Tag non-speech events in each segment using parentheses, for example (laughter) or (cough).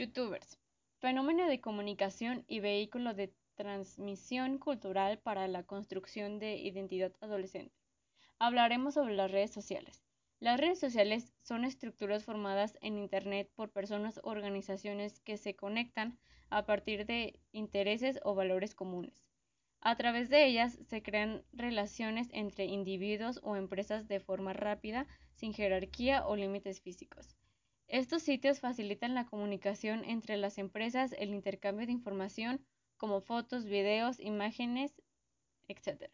Youtubers. Fenómeno de comunicación y vehículo de transmisión cultural para la construcción de identidad adolescente. Hablaremos sobre las redes sociales. Las redes sociales son estructuras formadas en Internet por personas o organizaciones que se conectan a partir de intereses o valores comunes. A través de ellas se crean relaciones entre individuos o empresas de forma rápida, sin jerarquía o límites físicos. Estos sitios facilitan la comunicación entre las empresas, el intercambio de información como fotos, videos, imágenes, etc.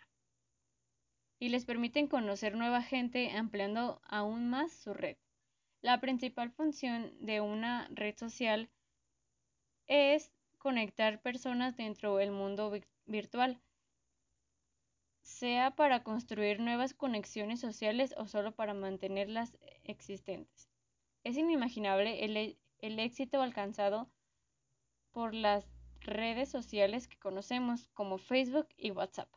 Y les permiten conocer nueva gente ampliando aún más su red. La principal función de una red social es conectar personas dentro del mundo virtual, sea para construir nuevas conexiones sociales o solo para mantenerlas existentes. Es inimaginable el, el éxito alcanzado por las redes sociales que conocemos como Facebook y WhatsApp.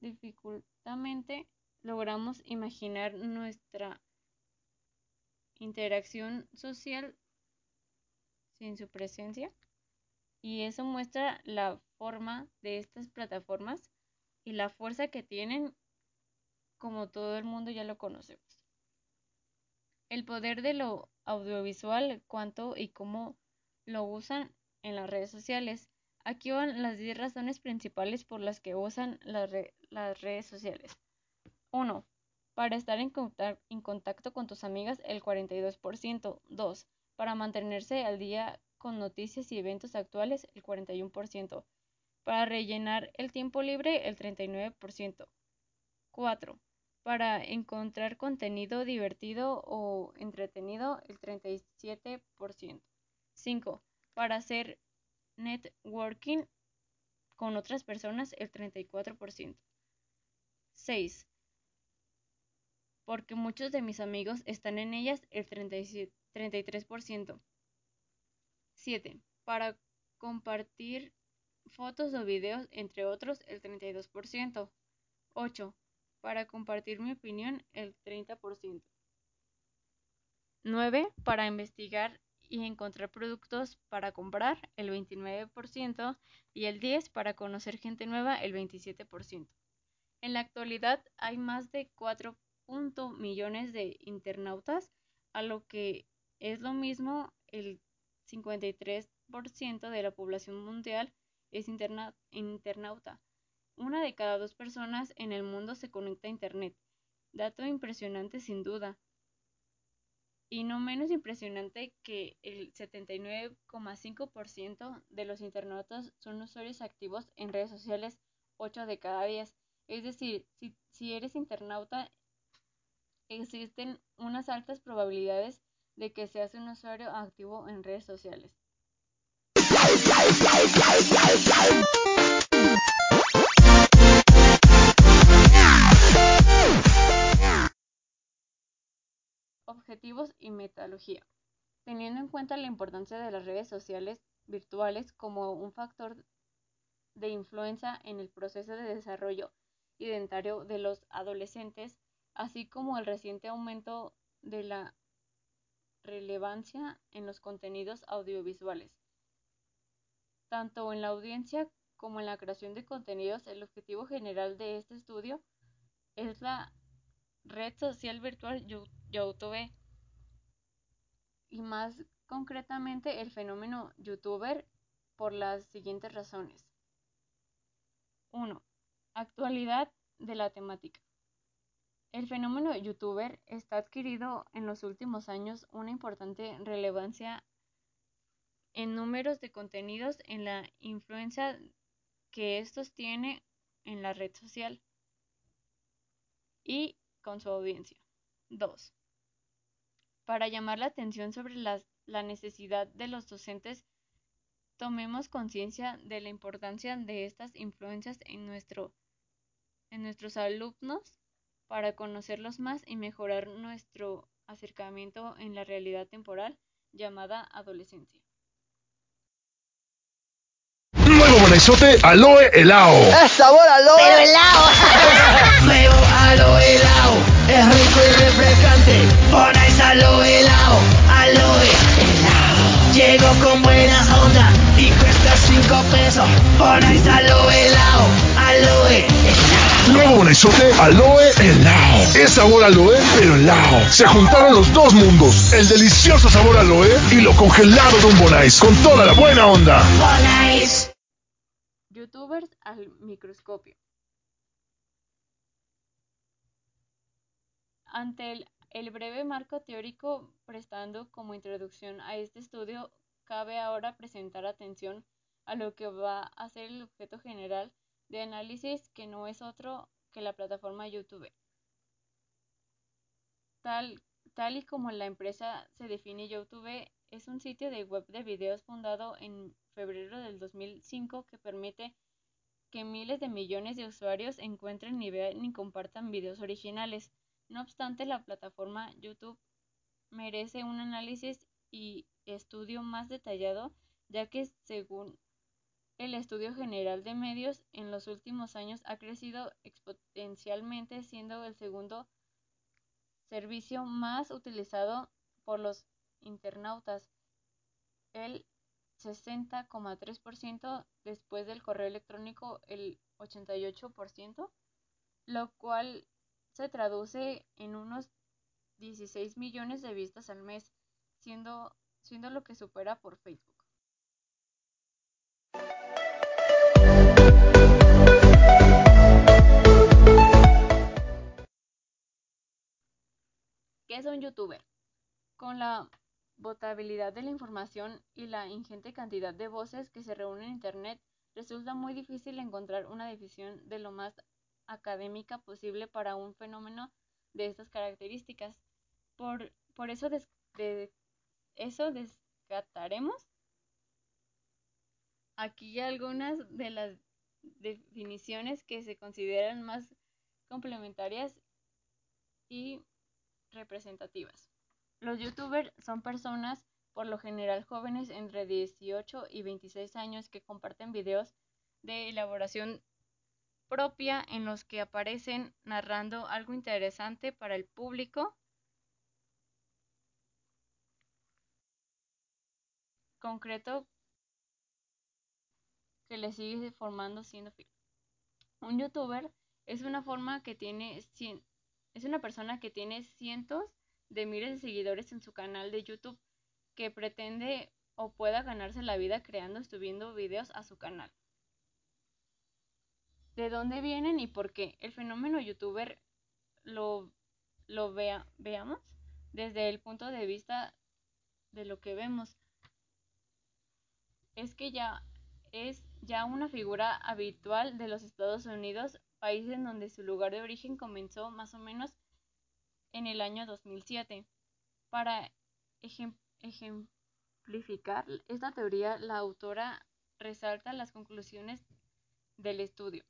dificultamente logramos imaginar nuestra interacción social sin su presencia y eso muestra la forma de estas plataformas y la fuerza que tienen como todo el mundo ya lo conocemos. El poder de lo audiovisual, cuánto y cómo lo usan en las redes sociales. Aquí van las 10 razones principales por las que usan las, redes sociales. 1. Para estar en, en contacto con tus amigas, el 42%. 2. Para mantenerse al día con noticias y eventos actuales, el 41%. Para rellenar el tiempo libre, el 39%. 4 para encontrar contenido divertido o entretenido el 37%. 5. Para hacer networking con otras personas el 34%. 6. Porque muchos de mis amigos están en ellas el 33%. 7. Para compartir fotos o videos, entre otros, el 32%. 8 para compartir mi opinión el 30%. 9. Para investigar y encontrar productos para comprar el 29% y el 10 para conocer gente nueva el 27%. En la actualidad hay más de 4 millones de internautas, a lo que es lo mismo el 53% de la población mundial es internauta. Una de cada dos personas en el mundo se conecta a Internet. Dato impresionante sin duda. Y no menos impresionante que el 79,5% de los internautas son usuarios activos en redes sociales 8 de cada 10. Es decir, si, si eres internauta, existen unas altas probabilidades de que seas un usuario activo en redes sociales. Y metodología. Teniendo en cuenta la importancia de las redes sociales virtuales como un factor de influencia en el proceso de desarrollo identitario de los adolescentes, así como el reciente aumento de la relevancia en los contenidos audiovisuales. Tanto en la audiencia como en la creación de contenidos, el objetivo general de este estudio es la red social virtual YouTube y más concretamente el fenómeno youtuber por las siguientes razones. 1. Actualidad de la temática. El fenómeno youtuber está adquirido en los últimos años una importante relevancia en números de contenidos en la influencia que estos tienen en la red social y con su audiencia. 2. Para llamar la atención sobre la necesidad de los docentes, tomemos conciencia de la importancia de estas influencias en, nuestro, en nuestros alumnos para conocerlos más y mejorar nuestro acercamiento en la realidad temporal llamada adolescencia. Nuevo bonezote Aloe Helao. Es sabor aloe. Pero helado. (laughs) Nuevo Aloe Helao. Es rico y refrescante. Aloe helado, aloe helado. Llego con buena onda y cuesta 5 pesos. Ponéis aloe helado, aloe helado. Nuevo Nesote Aloe Helado. Es sabor aloe, pero helado. Se juntaron los dos mundos. El delicioso sabor aloe y lo congelado de un Bonais. Con toda la buena onda. Bonais. Youtubers al microscopio. Ante el el breve marco teórico prestando como introducción a este estudio, cabe ahora presentar atención a lo que va a ser el objeto general de análisis que no es otro que la plataforma YouTube. Tal, tal y como la empresa se define YouTube, es un sitio de web de videos fundado en febrero del 2005 que permite que miles de millones de usuarios encuentren y vean y compartan videos originales. No obstante, la plataforma YouTube merece un análisis y estudio más detallado, ya que según el Estudio General de Medios, en los últimos años ha crecido exponencialmente, siendo el segundo servicio más utilizado por los internautas, el 60,3% después del correo electrónico el 88%, lo cual se traduce en unos 16 millones de vistas al mes, siendo, siendo lo que supera por Facebook. ¿Qué es un youtuber? Con la botabilidad de la información y la ingente cantidad de voces que se reúnen en Internet, resulta muy difícil encontrar una definición de lo más académica posible para un fenómeno de estas características. Por, por eso, de, eso descartaremos aquí algunas de las definiciones que se consideran más complementarias y representativas. Los youtubers son personas, por lo general jóvenes entre 18 y 26 años, que comparten videos de elaboración propia en los que aparecen narrando algo interesante para el público. concreto que le sigue formando siendo. Un youtuber es una forma que tiene es una persona que tiene cientos de miles de seguidores en su canal de YouTube que pretende o pueda ganarse la vida creando subiendo videos a su canal. ¿De dónde vienen y por qué? El fenómeno youtuber lo, lo vea, veamos desde el punto de vista de lo que vemos. Es que ya es ya una figura habitual de los Estados Unidos, país en donde su lugar de origen comenzó más o menos en el año 2007. Para ejemplificar esta teoría, la autora resalta las conclusiones del estudio,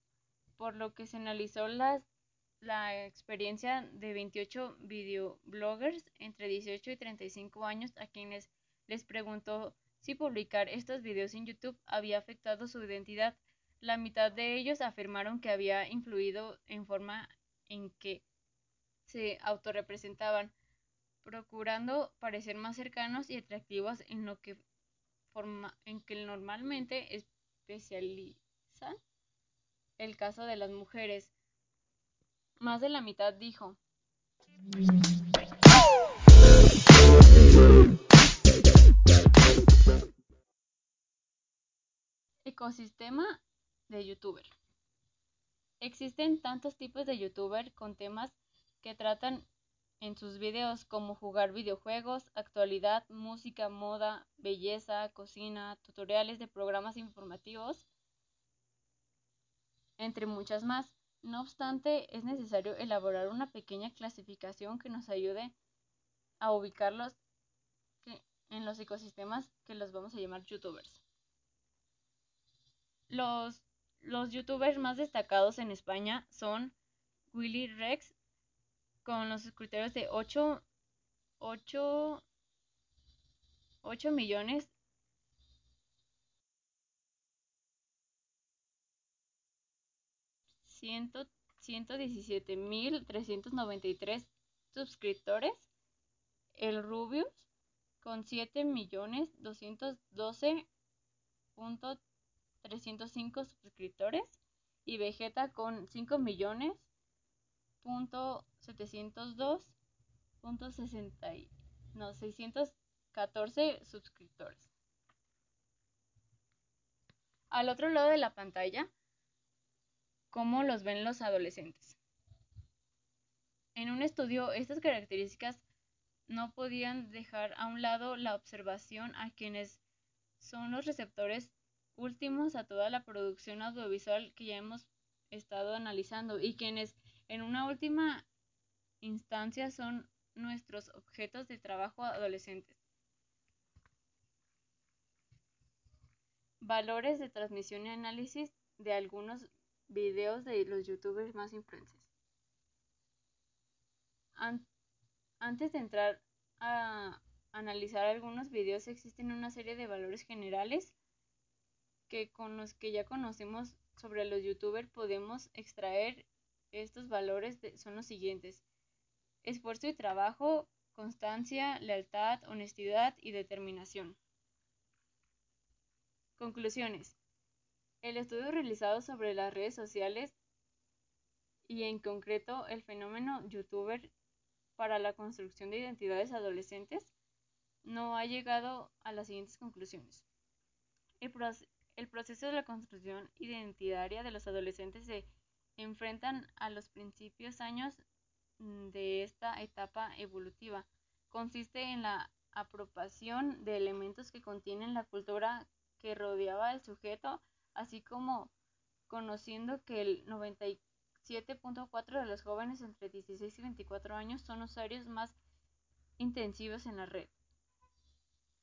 por lo que se analizó la experiencia de 28 videobloggers entre 18 y 35 años a quienes les preguntó si publicar estos videos en YouTube había afectado su identidad. La mitad de ellos afirmaron que había influido en forma en que se autorrepresentaban, procurando parecer más cercanos y atractivos en lo que, forma, en que normalmente especializan el caso de las mujeres. Más de la mitad dijo. Ecosistema de youtuber. Existen tantos tipos de youtuber con temas que tratan en sus videos como jugar videojuegos, actualidad, música, moda, belleza, cocina, tutoriales de programas informativos, entre muchas más. No obstante, es necesario elaborar una pequeña clasificación que nos ayude a ubicarlos en los ecosistemas que los vamos a llamar youtubers. Los, youtubers más destacados en España son Willy Rex, con los suscriptores de 8, 8, 8 millones ciento, 117 mil 393 suscriptores. El Rubius con 7 millones 212 305 suscriptores y Vegeta con 5 millones punto 702 punto 60 no 614 suscriptores. Al otro lado de la pantalla, ¿cómo los ven los adolescentes? En un estudio, estas características no podían dejar a un lado la observación a quienes son los receptores últimos a toda la producción audiovisual que ya hemos estado analizando y quienes en una última instancia son nuestros objetos de trabajo adolescentes. Valores de transmisión y análisis de algunos videos de los youtubers más influencers. Antes de entrar a analizar algunos videos existen una serie de valores generales que con los que ya conocemos sobre los youtubers podemos extraer estos valores son los siguientes. Esfuerzo y trabajo, constancia, lealtad, honestidad y determinación. Conclusiones. El estudio realizado sobre las redes sociales y en concreto el fenómeno youtuber para la construcción de identidades adolescentes no ha llegado a las siguientes conclusiones. El, proceso de la construcción identitaria de los adolescentes se enfrentan a los principios años de esta etapa evolutiva. Consiste en la apropiación de elementos que contienen la cultura que rodeaba al sujeto, así como conociendo que el 97.4 de los jóvenes entre 16 y 24 años son usuarios más intensivos en la red.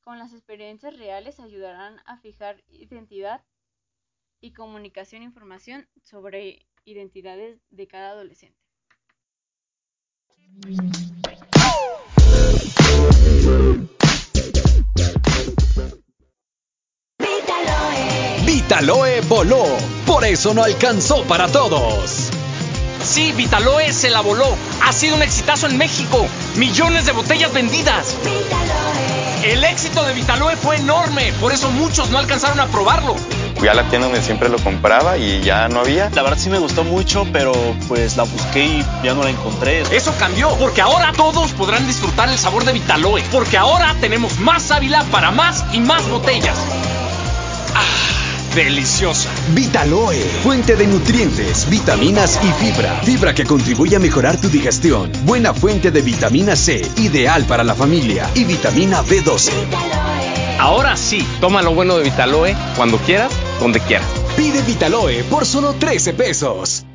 Con las experiencias reales ayudarán a fijar identidad y comunicación información sobre identidades de cada adolescente. Vitaloe. Voló, por eso no alcanzó para todos. Sí, Vitaloe se la voló. Ha sido un exitazo en México. Millones de botellas vendidas. Vitaloe. El éxito de Vitaloe fue enorme, por eso muchos no alcanzaron a probarlo. Fui a la tienda donde siempre lo compraba y ya no había. La verdad sí me gustó mucho, pero pues la busqué y ya no la encontré. Eso cambió, porque ahora todos podrán disfrutar el sabor de Vitaloe, porque ahora tenemos más sábila para más y más botellas. Ah, deliciosa. Vitaloe, fuente de nutrientes, vitaminas y fibra. Fibra que contribuye a mejorar tu digestión. Buena fuente de vitamina C, ideal para la familia. Y vitamina B12. Vitaloe. Ahora sí, toma lo bueno de Vitaloe cuando quieras, donde quieras. Pide Vitaloe por solo 13 pesos.